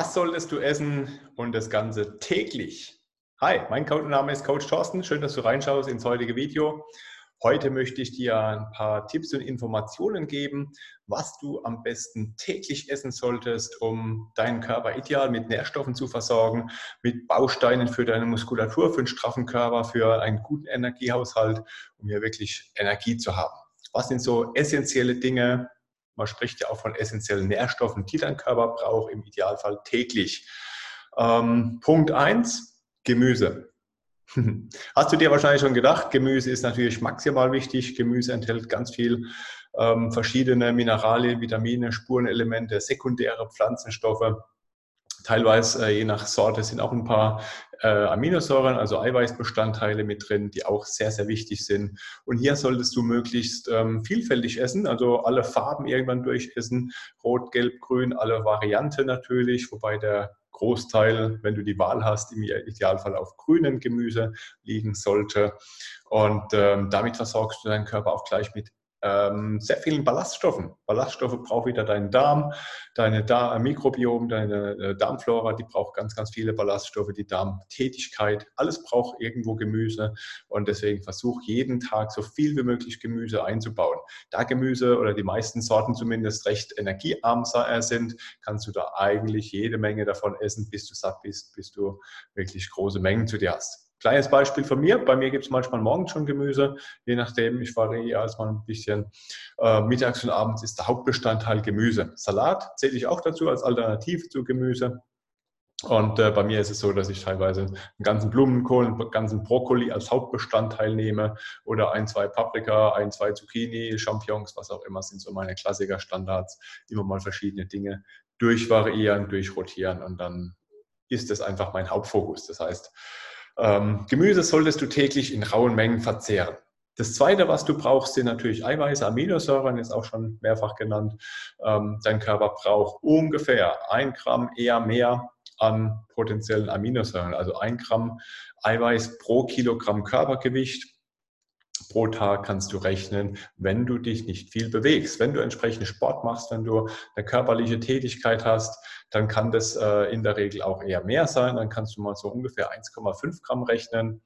Was solltest du essen und das Ganze täglich? Hi, mein Name ist Coach Thorsten. Schön, dass du reinschaust ins heutige Video. Heute möchte ich dir ein paar Tipps und Informationen geben, was du am besten täglich essen solltest, um deinen Körper ideal mit Nährstoffen zu versorgen, mit Bausteinen für deine Muskulatur, für einen straffen Körper, für einen guten Energiehaushalt, um hier wirklich Energie zu haben. Was sind so essentielle Dinge, man spricht ja auch von essentiellen Nährstoffen, die dein Körper braucht, im Idealfall täglich. Ähm, Punkt 1, Gemüse. Hast du dir wahrscheinlich schon gedacht, Gemüse ist natürlich maximal wichtig. Gemüse enthält ganz viel ähm, verschiedene Mineralien, Vitamine, Spurenelemente, sekundäre Pflanzenstoffe. Teilweise, äh, je nach Sorte, sind auch ein paar äh, Aminosäuren, also Eiweißbestandteile mit drin, die auch sehr, sehr wichtig sind. Und hier solltest du möglichst ähm, vielfältig essen, also alle Farben irgendwann durchessen, rot, gelb, grün, alle Varianten natürlich, wobei der Großteil, wenn du die Wahl hast, im Idealfall auf grünen Gemüse liegen sollte. Und ähm, damit versorgst du deinen Körper auch gleich mit ähm, sehr vielen Ballaststoffen. Ballaststoffe braucht wieder dein Darm, deine da Mikrobiom, deine äh, Darmflora, die braucht ganz, ganz viele Ballaststoffe, die Darmtätigkeit, alles braucht irgendwo Gemüse und deswegen versuch jeden Tag so viel wie möglich Gemüse einzubauen. Da Gemüse oder die meisten Sorten zumindest recht energiearm äh, sind, kannst du da eigentlich jede Menge davon essen, bis du satt bist, bis du wirklich große Mengen zu dir hast. Kleines Beispiel von mir. Bei mir gibt es manchmal morgens schon Gemüse, je nachdem. Ich variiere als mal ein bisschen. Äh, mittags und abends ist der Hauptbestandteil Gemüse. Salat zähle ich auch dazu als Alternative zu Gemüse. Und äh, bei mir ist es so, dass ich teilweise einen ganzen Blumenkohl, einen ganzen Brokkoli als Hauptbestandteil nehme oder ein, zwei Paprika, ein, zwei Zucchini, Champignons, was auch immer, sind so meine Klassiker-Standards. Immer mal verschiedene Dinge durchvariieren, durchrotieren und dann ist das einfach mein Hauptfokus. Das heißt, ähm, Gemüse solltest du täglich in rauen Mengen verzehren. Das Zweite, was du brauchst, sind natürlich Eiweiße, Aminosäuren, ist auch schon mehrfach genannt. Ähm, dein Körper braucht ungefähr ein Gramm, eher mehr an potenziellen Aminosäuren. Also ein Gramm Eiweiß pro Kilogramm Körpergewicht pro Tag kannst du rechnen, wenn du dich nicht viel bewegst. Wenn du entsprechend Sport machst, wenn du eine körperliche Tätigkeit hast, dann kann das äh, in der Regel auch eher mehr sein. Dann kannst du mal so ungefähr 1,5 Gramm rechnen.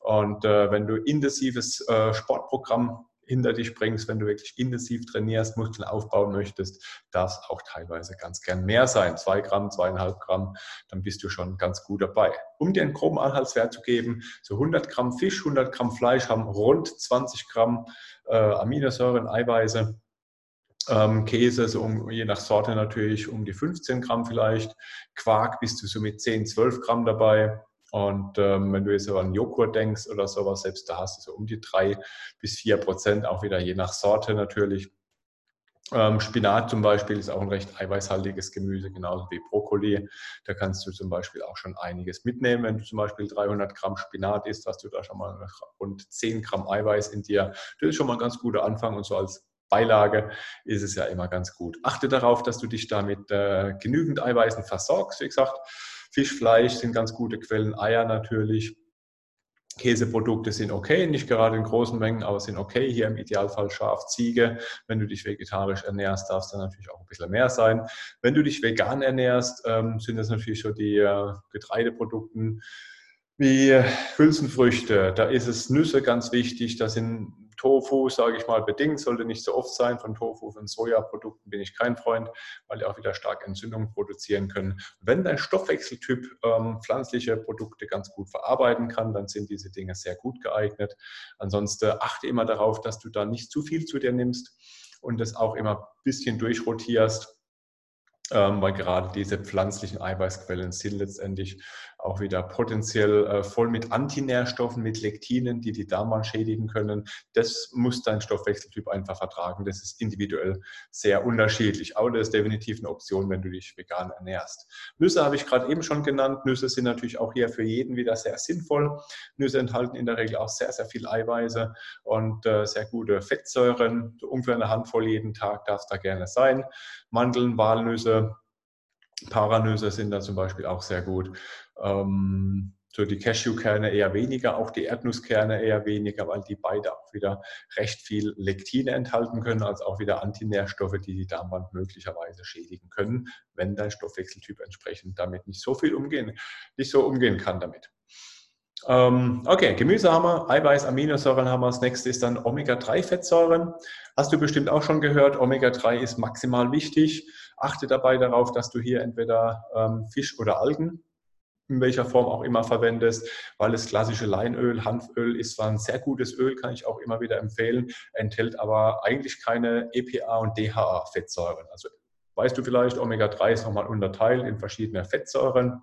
Und äh, wenn du intensives äh, Sportprogramm hinter dich bringst, wenn du wirklich intensiv trainierst, Muskeln aufbauen möchtest, darf auch teilweise ganz gern mehr sein. Zwei Gramm, zweieinhalb Gramm, dann bist du schon ganz gut dabei. Um dir einen groben Anhaltswert zu geben, so 100 Gramm Fisch, 100 Gramm Fleisch haben rund 20 Gramm äh, Aminosäuren, Eiweiße. Ähm, Käse, so um, je nach Sorte natürlich um die 15 Gramm vielleicht. Quark bist du so mit 10, 12 Gramm dabei. Und ähm, wenn du jetzt an Joghurt denkst oder sowas, selbst da hast du so um die drei bis vier Prozent, auch wieder je nach Sorte natürlich. Ähm, Spinat zum Beispiel ist auch ein recht eiweißhaltiges Gemüse, genauso wie Brokkoli. Da kannst du zum Beispiel auch schon einiges mitnehmen. Wenn du zum Beispiel 300 Gramm Spinat isst, hast du da schon mal rund 10 Gramm Eiweiß in dir. Das ist schon mal ein ganz guter Anfang und so als Beilage ist es ja immer ganz gut. Achte darauf, dass du dich damit äh, genügend Eiweißen versorgst. Wie gesagt, Fisch, Fleisch sind ganz gute Quellen, Eier natürlich. Käseprodukte sind okay, nicht gerade in großen Mengen, aber sind okay. Hier im Idealfall Schaf, Ziege. Wenn du dich vegetarisch ernährst, darf es dann natürlich auch ein bisschen mehr sein. Wenn du dich vegan ernährst, ähm, sind das natürlich so die äh, Getreideprodukten wie Hülsenfrüchte. Da ist es Nüsse ganz wichtig. Da sind Tofu, sage ich mal, bedingt, sollte nicht so oft sein. Von Tofu, von Sojaprodukten bin ich kein Freund, weil die auch wieder stark Entzündungen produzieren können. Wenn dein Stoffwechseltyp ähm, pflanzliche Produkte ganz gut verarbeiten kann, dann sind diese Dinge sehr gut geeignet. Ansonsten achte immer darauf, dass du da nicht zu viel zu dir nimmst und das auch immer ein bisschen durchrotierst ähm, weil gerade diese pflanzlichen Eiweißquellen sind letztendlich auch wieder potenziell äh, voll mit Antinährstoffen, mit Lektinen, die die Darmwand schädigen können. Das muss dein Stoffwechseltyp einfach vertragen. Das ist individuell sehr unterschiedlich. Aber das ist definitiv eine Option, wenn du dich vegan ernährst. Nüsse habe ich gerade eben schon genannt. Nüsse sind natürlich auch hier für jeden wieder sehr sinnvoll. Nüsse enthalten in der Regel auch sehr, sehr viel Eiweiße und äh, sehr gute Fettsäuren. Ungefähr eine Handvoll jeden Tag darf es da gerne sein. Mandeln, Walnüsse, Paranüsse sind da zum Beispiel auch sehr gut. Ähm, so die Cashewkerne eher weniger, auch die Erdnusskerne eher weniger, weil die beide auch wieder recht viel Lektine enthalten können, also auch wieder Antinährstoffe, die die Darmwand möglicherweise schädigen können, wenn dein Stoffwechseltyp entsprechend damit nicht so viel umgehen, nicht so umgehen kann damit. Ähm, okay, Gemüse haben wir, Eiweiß, Aminosäuren haben wir. Das nächste ist dann Omega-3-Fettsäuren. Hast du bestimmt auch schon gehört, Omega-3 ist maximal wichtig. Achte dabei darauf, dass du hier entweder ähm, Fisch oder Algen in welcher Form auch immer verwendest, weil das klassische Leinöl, Hanföl ist zwar ein sehr gutes Öl, kann ich auch immer wieder empfehlen, enthält aber eigentlich keine EPA und DHA-Fettsäuren. Also weißt du vielleicht, Omega-3 ist nochmal unterteilt in verschiedene Fettsäuren.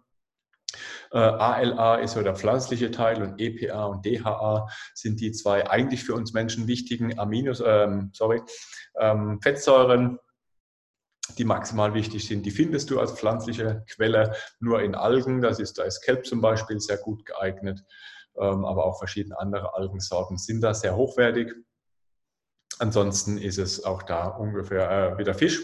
Äh, ALA ist so der pflanzliche Teil und EPA und DHA sind die zwei eigentlich für uns Menschen wichtigen Aminos, ähm, sorry, ähm, Fettsäuren, die maximal wichtig sind. Die findest du als pflanzliche Quelle nur in Algen. Das ist, da ist Kelp zum Beispiel sehr gut geeignet, ähm, aber auch verschiedene andere Algensorten sind da sehr hochwertig. Ansonsten ist es auch da ungefähr äh, wieder Fisch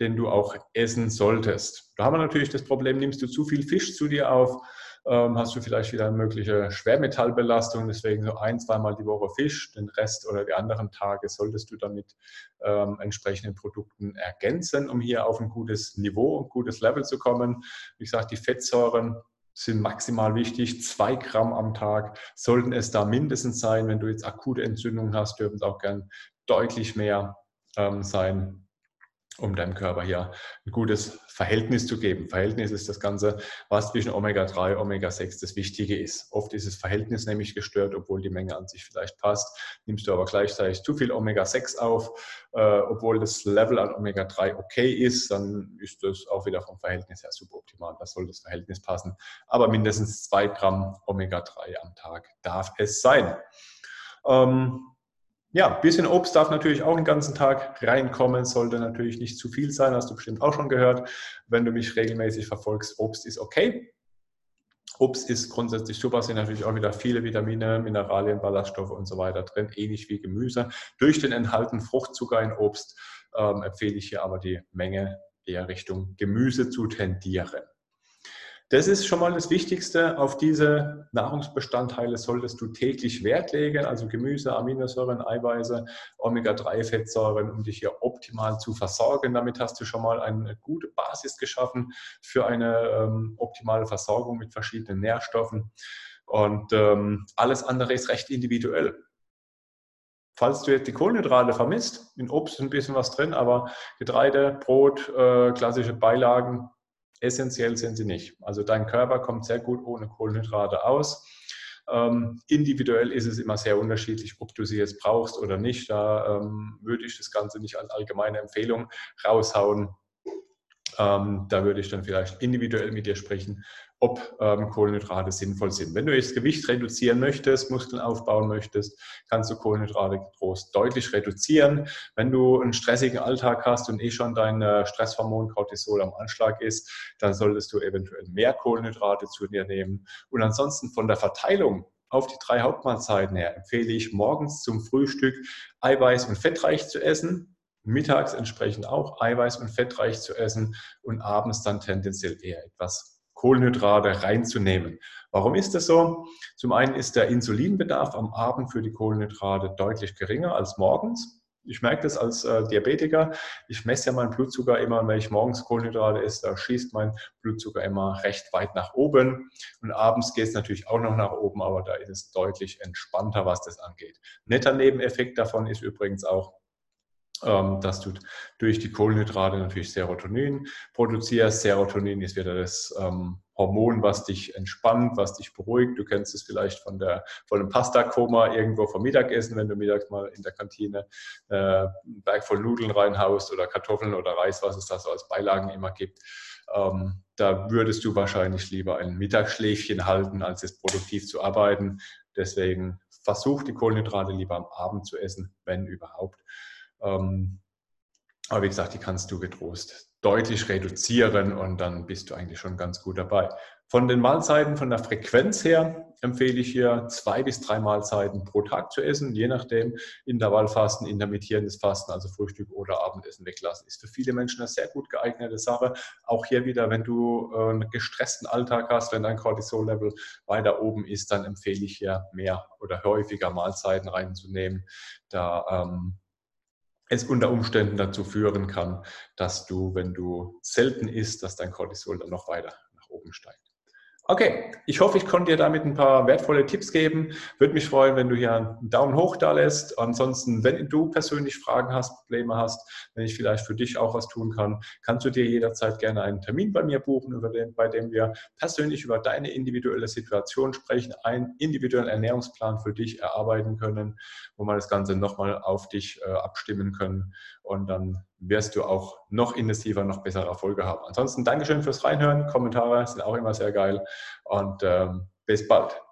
den du auch essen solltest. Da haben wir natürlich das Problem, nimmst du zu viel Fisch zu dir auf, ähm, hast du vielleicht wieder eine mögliche Schwermetallbelastung, deswegen so ein, zweimal die Woche Fisch, den Rest oder die anderen Tage solltest du dann mit ähm, entsprechenden Produkten ergänzen, um hier auf ein gutes Niveau und gutes Level zu kommen. Wie gesagt, die Fettsäuren sind maximal wichtig. Zwei Gramm am Tag sollten es da mindestens sein. Wenn du jetzt akute Entzündungen hast, dürfen es auch gern deutlich mehr ähm, sein um deinem Körper hier ein gutes Verhältnis zu geben. Verhältnis ist das Ganze, was zwischen Omega-3 und Omega-6 das Wichtige ist. Oft ist das Verhältnis nämlich gestört, obwohl die Menge an sich vielleicht passt. Nimmst du aber gleichzeitig zu viel Omega-6 auf, äh, obwohl das Level an Omega-3 okay ist, dann ist das auch wieder vom Verhältnis her suboptimal. Da soll das Verhältnis passen. Aber mindestens zwei Gramm Omega-3 am Tag darf es sein. Ähm, ja, ein bisschen Obst darf natürlich auch den ganzen Tag reinkommen, sollte natürlich nicht zu viel sein, hast du bestimmt auch schon gehört. Wenn du mich regelmäßig verfolgst, Obst ist okay. Obst ist grundsätzlich super, sind natürlich auch wieder viele Vitamine, Mineralien, Ballaststoffe und so weiter drin, ähnlich wie Gemüse. Durch den enthaltenen Fruchtzucker in Obst ähm, empfehle ich hier aber die Menge eher Richtung Gemüse zu tendieren. Das ist schon mal das Wichtigste. Auf diese Nahrungsbestandteile solltest du täglich Wert legen, also Gemüse, Aminosäuren, Eiweiße, Omega-3-Fettsäuren, um dich hier optimal zu versorgen. Damit hast du schon mal eine gute Basis geschaffen für eine ähm, optimale Versorgung mit verschiedenen Nährstoffen. Und ähm, alles andere ist recht individuell. Falls du jetzt die Kohlenhydrate vermisst, in Obst ist ein bisschen was drin, aber Getreide, Brot, äh, klassische Beilagen, essentiell sind sie nicht. Also dein Körper kommt sehr gut ohne Kohlenhydrate aus. Ähm, individuell ist es immer sehr unterschiedlich, ob du sie jetzt brauchst oder nicht. Da ähm, würde ich das Ganze nicht als allgemeine Empfehlung raushauen. Ähm, da würde ich dann vielleicht individuell mit dir sprechen, ob ähm, Kohlenhydrate sinnvoll sind. Wenn du jetzt Gewicht reduzieren möchtest, Muskeln aufbauen möchtest, kannst du Kohlenhydrate groß deutlich reduzieren. Wenn du einen stressigen Alltag hast und eh schon dein äh, Stresshormon Cortisol am Anschlag ist, dann solltest du eventuell mehr Kohlenhydrate zu dir nehmen. Und ansonsten von der Verteilung auf die drei Hauptmahlzeiten her empfehle ich morgens zum Frühstück eiweiß- und fettreich zu essen, mittags entsprechend auch eiweiß- und fettreich zu essen und abends dann tendenziell eher etwas Kohlenhydrate reinzunehmen. Warum ist das so? Zum einen ist der Insulinbedarf am Abend für die Kohlenhydrate deutlich geringer als morgens. Ich merke das als äh, Diabetiker. Ich messe ja meinen Blutzucker immer, wenn ich morgens Kohlenhydrate esse, da schießt mein Blutzucker immer recht weit nach oben. Und abends geht es natürlich auch noch nach oben, aber da ist es deutlich entspannter, was das angeht. Netter Nebeneffekt davon ist übrigens auch, dass du durch die Kohlenhydrate natürlich Serotonin produzierst. Serotonin ist wieder das ähm, Hormon, was dich entspannt, was dich beruhigt. Du kennst es vielleicht von, der, von einem Pasta-Koma irgendwo vom Mittagessen, wenn du mittags mal in der Kantine äh, einen Berg voll Nudeln reinhaust oder Kartoffeln oder Reis, was es da so als Beilagen immer gibt. Ähm, da würdest du wahrscheinlich lieber ein Mittagsschläfchen halten, als es produktiv zu arbeiten. Deswegen versuch die Kohlenhydrate lieber am Abend zu essen, wenn überhaupt. Ähm, Aber wie gesagt, die kannst du getrost deutlich reduzieren und dann bist du eigentlich schon ganz gut dabei. Von den Mahlzeiten, von der Frequenz her empfehle ich hier zwei bis drei Mahlzeiten pro Tag zu essen, je nachdem Intervallfasten, intermittierendes Fasten, also Frühstück oder Abendessen weglassen. Ist für viele Menschen eine sehr gut geeignete Sache. Auch hier wieder, wenn du äh, einen gestressten Alltag hast, wenn dein Cortisol-Level weiter oben ist, dann empfehle ich hier mehr oder häufiger Mahlzeiten reinzunehmen. Da ähm, es unter Umständen dazu führen kann, dass du, wenn du selten isst, dass dein Cortisol dann noch weiter nach oben steigt. Okay, ich hoffe, ich konnte dir damit ein paar wertvolle Tipps geben. Würde mich freuen, wenn du hier einen Daumen hoch da lässt. Ansonsten, wenn du persönlich Fragen hast, Probleme hast, wenn ich vielleicht für dich auch was tun kann, kannst du dir jederzeit gerne einen Termin bei mir buchen, den, bei dem wir persönlich über deine individuelle Situation sprechen, einen individuellen Ernährungsplan für dich erarbeiten können, wo wir das Ganze nochmal auf dich äh, abstimmen können. Und dann wirst du auch noch intensiver, noch bessere Erfolge haben. Ansonsten Dankeschön fürs Reinhören. Kommentare sind auch immer sehr geil und ähm, bis bald.